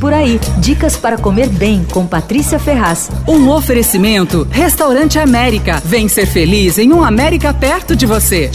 Por aí, dicas para comer bem com Patrícia Ferraz. Um oferecimento Restaurante América. Vem ser feliz em um América perto de você.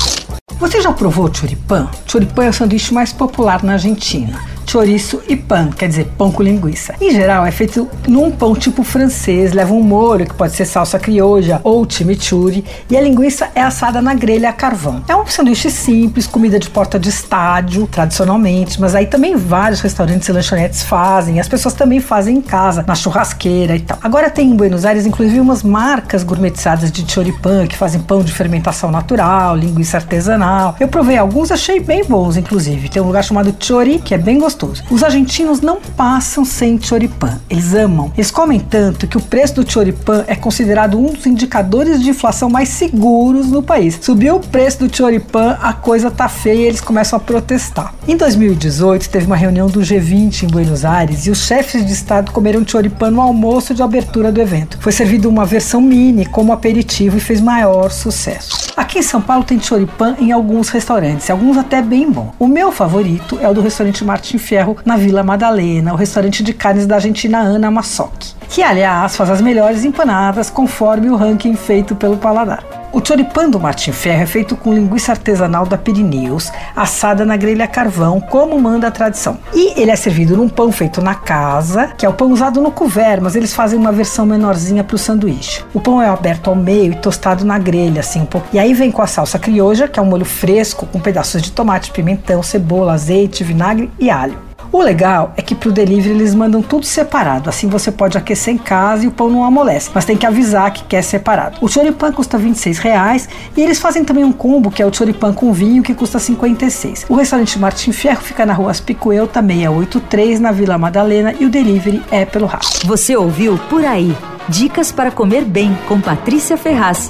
Você já provou choripan? Choripan é o sanduíche mais popular na Argentina chouriço e pan, quer dizer, pão com linguiça. Em geral, é feito num pão tipo francês, leva um molho que pode ser salsa crioja ou chimichurri, e a linguiça é assada na grelha a carvão. É um sanduíche simples, comida de porta de estádio, tradicionalmente, mas aí também vários restaurantes e lanchonetes fazem, as pessoas também fazem em casa, na churrasqueira e tal. Agora tem em Buenos Aires, inclusive, umas marcas gourmetizadas de choripan que fazem pão de fermentação natural, linguiça artesanal. Eu provei alguns, achei bem bons, inclusive. Tem um lugar chamado Chori, que é bem gostoso Os argentinos não passam sem choripan. Eles amam. Eles comem tanto que o preço do choripan é considerado um dos indicadores de inflação mais seguros no país. Subiu o preço do choripan, a coisa tá feia e eles começam a protestar. Em 2018, teve uma reunião do G20 em Buenos Aires e os chefes de estado comeram choripan no almoço de abertura do evento. Foi servido uma versão mini como aperitivo e fez maior sucesso. Aqui em São Paulo tem choripan em alguns restaurantes, alguns até bem bom. O meu favorito é o do restaurante Martin Ferro na Vila Madalena, o restaurante de carnes da Argentina Ana Massoc, que aliás faz as melhores empanadas conforme o ranking feito pelo paladar. O choripan do Martin Ferro é feito com linguiça artesanal da Pirineus, assada na grelha a carvão, como manda a tradição. E ele é servido num pão feito na casa, que é o pão usado no couvert, mas eles fazem uma versão menorzinha para o sanduíche. O pão é aberto ao meio e tostado na grelha, assim um pouco. E aí vem com a salsa crioja, que é um molho fresco com pedaços de tomate, pimentão, cebola, azeite, vinagre e alho. O legal é que pro delivery eles mandam tudo separado, assim você pode aquecer em casa e o pão não amolece, mas tem que avisar que quer separado. O choripan custa 26 reais e eles fazem também um combo que é o choripan com vinho que custa 56. O restaurante Martin Ferro fica na rua Aspicuelta 683 na Vila Madalena e o delivery é pelo rastro. Você ouviu Por Aí. Dicas para comer bem com Patrícia Ferraz.